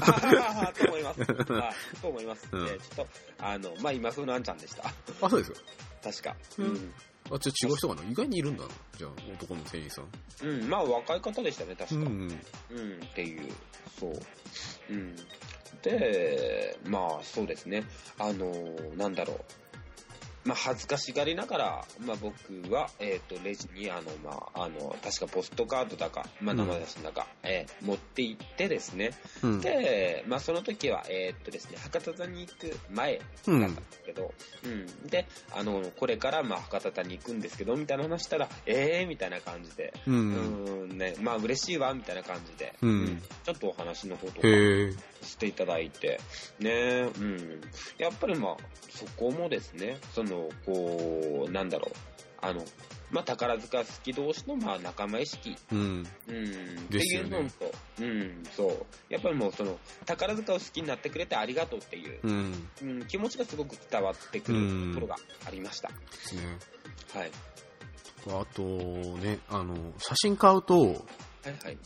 あと思います。あと思います。うんでちょっと、あの、まあ、今風のあんちゃんでした。あ、そうですよ。確か。ううんん。あ、ちょっと違う人かな意外にいるんだな。じゃあ、男の店員さん。うん、まあ、若い方でしたね、確か。うん。うん、っていう、そう。うん。で、まあ、そうですね。あのーなんだろう。まあ、恥ずかしがりながら、まあ、僕は、えっ、と、レジに、あの、まあ、あの、確かポストカードだか、まあ、うん名前出しだか、えー持って行ってですね。うん。で、まあ、その時は、えっとですね、博多座に行く前うんだったんですけど、うん。で、あの、これから、まあ、博多座に行くんですけど、みたいな話したら、えーみたいな感じで、う。うんん、ね、まあ、嬉しいわ、みたいな感じで、うんちょっとお話の方とか。していただいて、ね、うん。やっぱりまあ、そこもですね、その、こう、なんだろう、あの、まあ、宝塚好き同士の、まあ、仲間意識うん。うん、っていうのと、うん、そう。やっぱりもうその、宝塚を好きになってくれてありがとうっていう、うん。うん、気持ちがすごく伝わってくるところがありました。ですね。はい。あと、ね、あの、写真買うと、はいはい。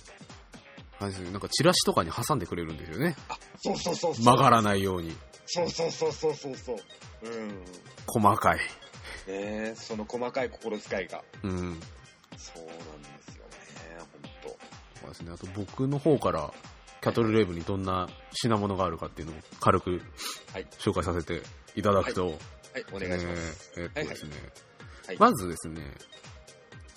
あれですね、なんかチラシとかに挟んでくれるんですよね。あ、そうそうそうそう。曲がらないように。そうそうそうそうそうそう。うん。細かい。ねえその細かい心遣いが。うん。そうなんですよね、本そうですね。あと僕の方から、キャトルレーブにどんな品物があるかっていうのを軽くはい紹介させていただくと、当。はい、お願いします。えーえーっとですね、はいまずですね、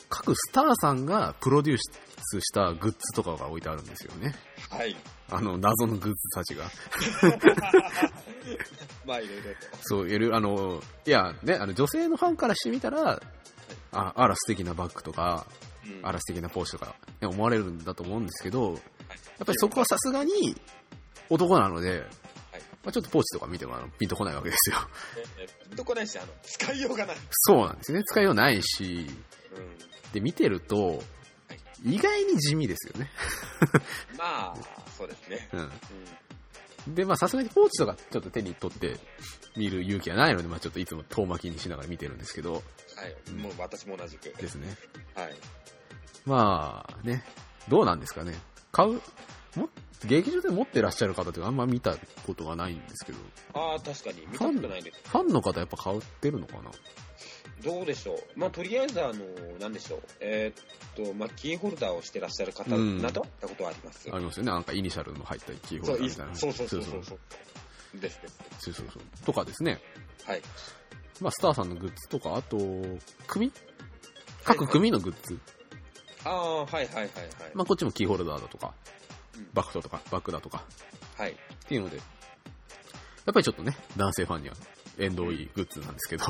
各スターさんがプロデュースしたグッズとかが置いてあるんですよね。はい。あの、謎のグッズたちが。まあ、いろいろと。そう、いる、あの、いや、ね、あの、女性のファンからしてみたら、あ、あら素敵なバッグとか、うんあら素敵なポーチとか、ね、思われるんだと思うんですけど、やっぱりそこはさすがに男なので、まあ、ちょっとポーチとか見てもあのピンとこないわけですよ。ええどこないし、あの、使いようがない。そうなんですね。使いようないし、うん。で、見てると、意外に地味ですよね。まあ、そうですね。うん。うん。で、まあさすがにポーチとかちょっと手に取って見る勇気がないので、まあちょっといつも遠巻きにしながら見てるんですけど、はい。もう私も同じく。ですね。はい。まあね、どうなんですかね。買う、も劇場で持ってらっしゃる方ってあんま見たことがないんですけど、ああ、確かに。見たことないです。ファンの方やっぱ買ってるのかな？どうでしょう。まあ、とりあえず、あの、なんでしょう。えーっと、まあ、キーホルダーをしてらっしゃる方うんなど、はったことはあります。ありますよね。なんかイニシャルの入ったキーホルダーみたいな。そうそうそうそそううそう。ですです。そうそうそう。とかですね。はい。まあ、スターさんのグッズとか、あと、組？各組のグッズ。ああ、はいはいはいはい。まあ、こっちもキーホルダーだとかうん、バッグとか、バッグだとか、はい。っていうので、やっぱりちょっとね、男性ファンには縁遠いグッズなんですけど、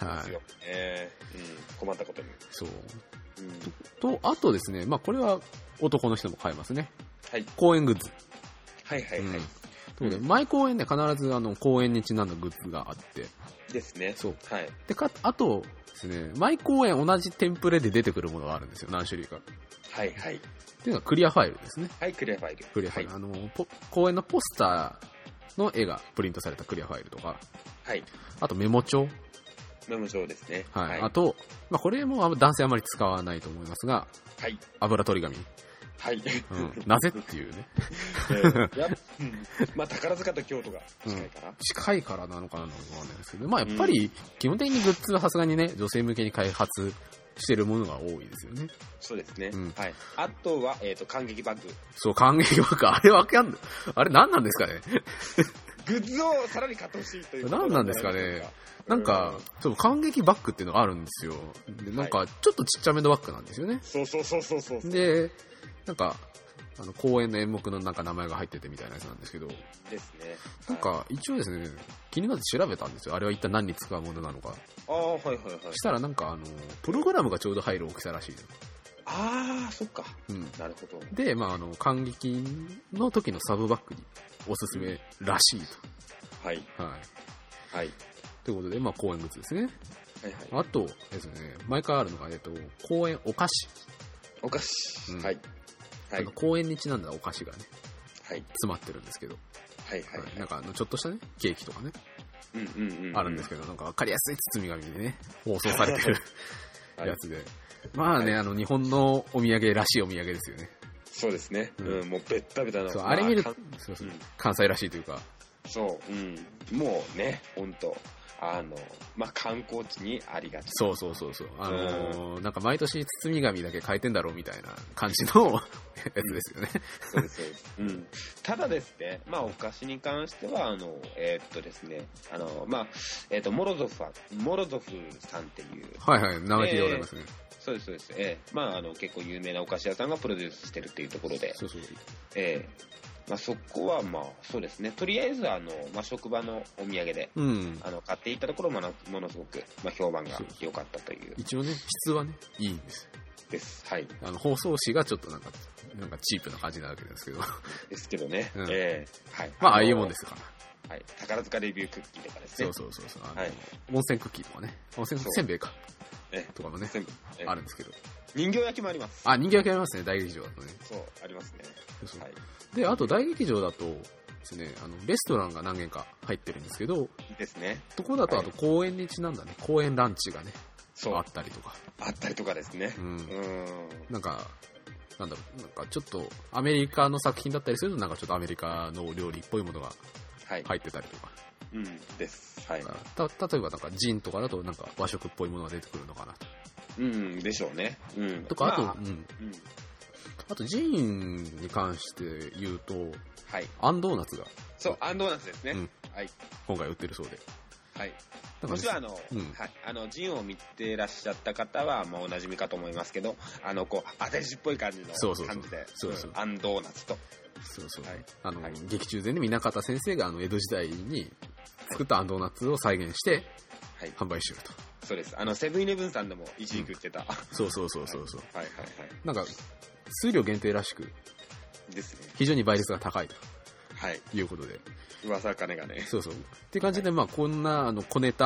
なんですよ。えーうん、困ったことに。そう。うん。と、あとですね、まあ、これは男の人も買えますね。はい。公演グッズ。はいはいはい。うんで、毎公演で必ずあの公演にちなんだグッズがあって、ですね。そう。はい。で、か、あとですね、毎公演同じテンプレで出てくるものがあるんですよ、何種類か。っはいはい。ていうのはクリアファイルですね。はい、クリアファイル。クリアファイル。はい。あの、ポ公演のポスターの絵がプリントされたクリアファイルとか、はい。あとメモ帳。メモ帳ですね。はい。はい。あと、まあ、これもあ男性あまり使わないと思いますが、はい。油取り紙。はい。うん。なぜっていうね。えーやっうんまあ、宝塚と京都が近いから。近いからなのかなのかわかんないですけど、まあやっぱり、基本的にグッズはさすがにね、女性向けに開発してるものが多いですよね。そうですね。うんはい。あとは、えっ、と、感激バッグ。そう、感激バカ、あれわかんない。あれ何なんですかね？グッズをさらに買ってほしいという何なんですかねないでしょうなんか、そう、感激バッグっていうのがあるんですよ。で、なんか、ちょっとちっちゃめのバッグなんですよね。そうそうそうそうそう。で、なんか、あの、公演の演目のなんか名前が入っててみたいなやつなんですけど、ですね。なんか、一応ですね、気になって調べたんですよ。あれは一体何に使うものなのか。ああ、はいはいはい。したらなんか、あの、プログラムがちょうど入る大きさらしいの。ああ、そっか。うん。なるほど。で、まあ、あの、感激の時のサブバッグにおすすめらしいはい。と。はい。はい。ということで、まあ、公演グッズですね。はいはい。あとですね、毎回あるのが、えっと、公演お菓子。お菓子。うんはい。はい。公演にちなんだお菓子がね、はい。詰まってるんですけど、はいはいはいなんかあの、ちょっとしたね、ケーキとかね、うんうんうん。あるんですけど、なんかわかりやすい包み紙でね、包装されてるはい やつで。まあね、はいあの、日本のお土産らしいお土産ですよね。そうですね。うんうん、もうベッタベタな。そう、あれ見るとまか、そうそううん関西らしいというか、そう、うん。もうね、ほんと、あの、まあ、観光地にありがち。そうそうそうそう。あのーなんか毎年包み紙だけ変えてんだろうみたいな感じの やつですよね。そうです、そうです。うん。ただですね、まあ、お菓子に関しては、あの、えーっとですね、あの、まあ、えーっと、モロゾフは、モロゾフさんっていう、はいはい、名前聞いたことありますね。そうです、そうです。ええまあ、あの、結構有名なお菓子屋さんがプロデュースしてるっていうところで、そうそう。ええまあ、そこは、まあ、そうですね。とりあえず、あの、まあ、職場のお土産で、うん。あの、買っていったところもな、ものすごく、まあ、評判が良かったという、一応ね、質はね、いいんですよ。です。はい。あの、放送紙がちょっとなんか、なんかチープな感じなわけですけど。ですけどね。うんええはい。。まあ、ああいうもんですすから。はい。宝塚レビュークッキーとかですね。そうそうそうそう。はい温泉クッキーとかね。温泉せんべいか。えとかもね、あるんですけど。人形焼きもあります。あ、人形焼きありますね、大劇場だとね。そう、ありますね。そうはい。で、あと大劇場だとですね、あの、レストランが何軒か入ってるんですけど、いいですね。そこだとあはいと公園にちなんだね、公園ランチがね、そう。ああったりとか。ったりとかですねう。んう。ん。なんか、なんだろう、なんかちょっとアメリカの作品だったりすると、なんかちょっとアメリカの料理っぽいものがはい。入ってたりとか。うん。です。はい。た例えばなんかジンとかだとなんか和食っぽいものが出てくるのかなと。うん、でしょうね。うん。とか、あと、まうん。うん。あとジンに関して言うと、はい。アンドーナツがそう、アンドーナツですね。うんはい。今回売ってるそうで。はい。もしはあの、うんはい。あの、ジンを見てらっしゃった方は、まあ、お馴染みかと思いますけど、あの、こう、当て字っぽい感じの感じで、そうそうんアンドーナツと。そうそう。はいあの、はい劇中でね、南方先生があの江戸時代に作ったアンドーナツを再現してはい。販売してると。そうです。あの、セブンイレブンさんでも一時期売ってた。はいそうそうそうそうそう。はいはい。なんか、数量限定らしく、ですね。非常に倍率が高いとはい。いうことで。噂金がね。そうそう。っていう感じで、まあ、こんな、あの、小ネタ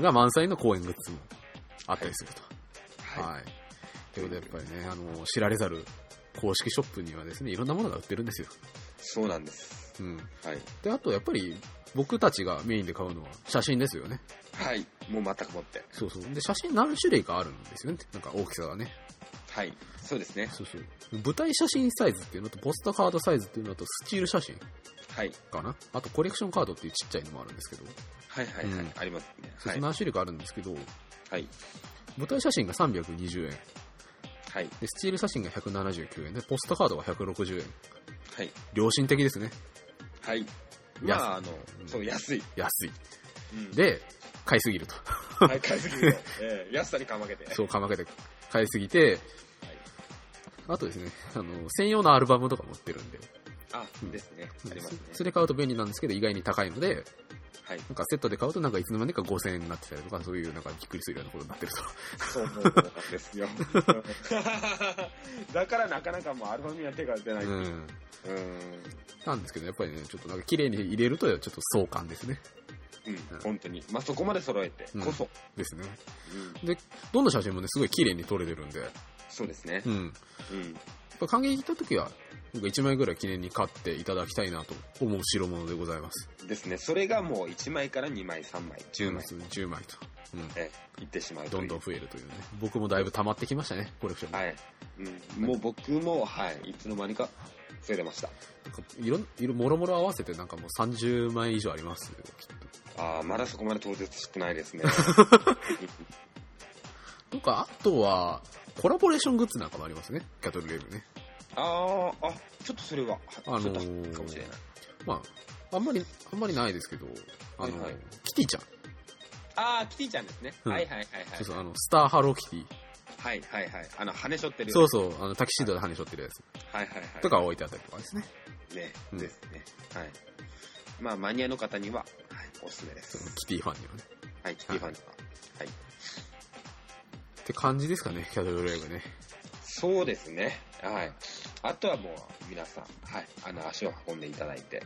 が満載の公演グッズもあったりすると。ははい。ということで、やっぱりね、あの、知られざる公式ショップにはですね、いろんなものが売ってるんですよ。そうなんです。うん。はい。で、あと、やっぱり、僕たちがメインで買うのは写真ですよね。はい。もう全くもって。そうそう。で、写真何種類かあるんですよね。なんか大きさがね。はい。そうですね。そうそう。舞台写真サイズっていうのと、ポストカードサイズっていうのと、スチール写真はい。かな。あと、コレクションカードっていうちっちゃいのもあるんですけど、はいはいはい。うんありますね。そうはい。何種類かあるんですけど、はい。舞台写真が320円。はい。で、スチール写真が179円で、ポストカードが160円。はい。良心的ですね。はい。安いまあ、あのう、んそう、安い。安い。うん、で、買いすぎると。はい、買いすぎると。えー安さにかまけて。そう、かまけて買いすぎて、あとですね、あの、専用のアルバムとか持ってるんで、あうん、ですね。ありますね。そそれ買うと便利なんですけど、意外に高いので、はい。なんかセットで買うとなんかいつの間にか5000円になってたりとか、そういうなんかびっくりするようなことになってると。そうなんですよ。だからなかなかもうアルバムには手が出ない。ううん。ん。なんですけど、やっぱりね、ちょっとなんか綺麗に入れると、ちょっと壮観ですね。うん、本当に。まあ、そこまで揃えてこそ。ですね。うん。で、どんな写真もね、すごい綺麗に撮れてるんで、そうですねう。ん。うん。ぱ感激行った時は、僕1枚ぐらい記念に買っていただきたいなと思う代物でございます。ですね。それがもう1枚から2枚、3枚、10枚、10枚と。うん。えいってしまうどんどん増えるというね。僕もだいぶ溜まってきましたね、コレクション。はい。うん、もう僕も、はい、いつの間にか増えてました。いろん、いろ、もろもろ合わせてなんかもう30枚以上ありますよ、きっと。ああ、まだそこまで到達してないですね。とか、あとは、コラボレーショングッズなんかもありますね、キャトルレーブね。ああ、あ、ちょっとそれは、あのーかもしれない。まあ、あんまり、あんまりないですけど、あの、はいはいキティちゃん。ああ、キティちゃんですね。うんはいはいはいはい。そうそう、あの、スターハローキティ。はいはいはい。あの、羽しょってる。そうそう、あの、タキシードで羽にしょってるやつはいはいはい。とか置いてあったりとかですね。ね、うんですね。はい。まあ、マニアの方には、はい、おすすめです。キティファンにはね。はい、キティファンには。はい。って感じですかね、キャトルレーブね。そうですね。はい。あとはもう、皆さん、はい、あの、足を運んでいただいて。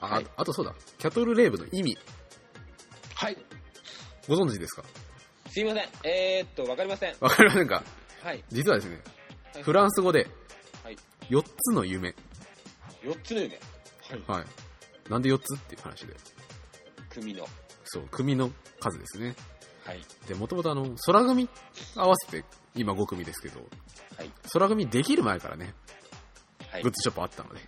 あ、はいああとそうだ、キャトルレーブの意味、はい。ご存知ですか？すいません。えー、っと、わかりません。わかりませんか？はい。実はですね、はいフランス語ではい、4つの夢。4つの夢。はい。はい。なんで4つ？っていう話で。組の。そう、組の数ですね。はい。で、もともとあの、空組合わせて今5組ですけど、はい。空組できる前からね、はいグッ。ズショップあったので、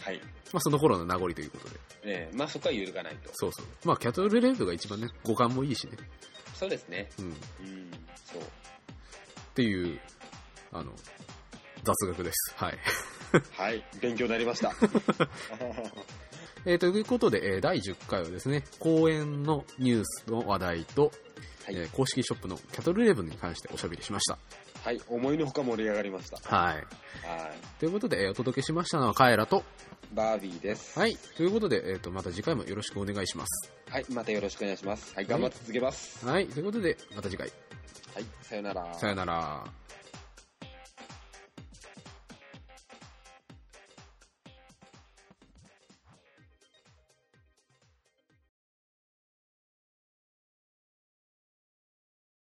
はい。まあその頃の名残ということで。えー、まあ、そこは揺るがないと。そうそう。まあキャトルレーブが一番ね、五感もいいしね。そうですね。うん。っうん、そう。ていう、あの、雑学です。はい。はい。勉強になりました。えー、ということで、えー第10回はですね、公演のニュースの話題と、はいえー公式ショップのキャトルレーブンに関しておしゃべりしました。はい。思いのほか盛り上がりました。はい。はい。ということで、えーお届けしましたのはカエラと、バービーです。はい。ということで、えっ、と、また次回もよろしくお願いします。はい。またよろしくお願いします。はい。頑張って続けます。はい。ということで、また次回。はい。さよなら。さよなら。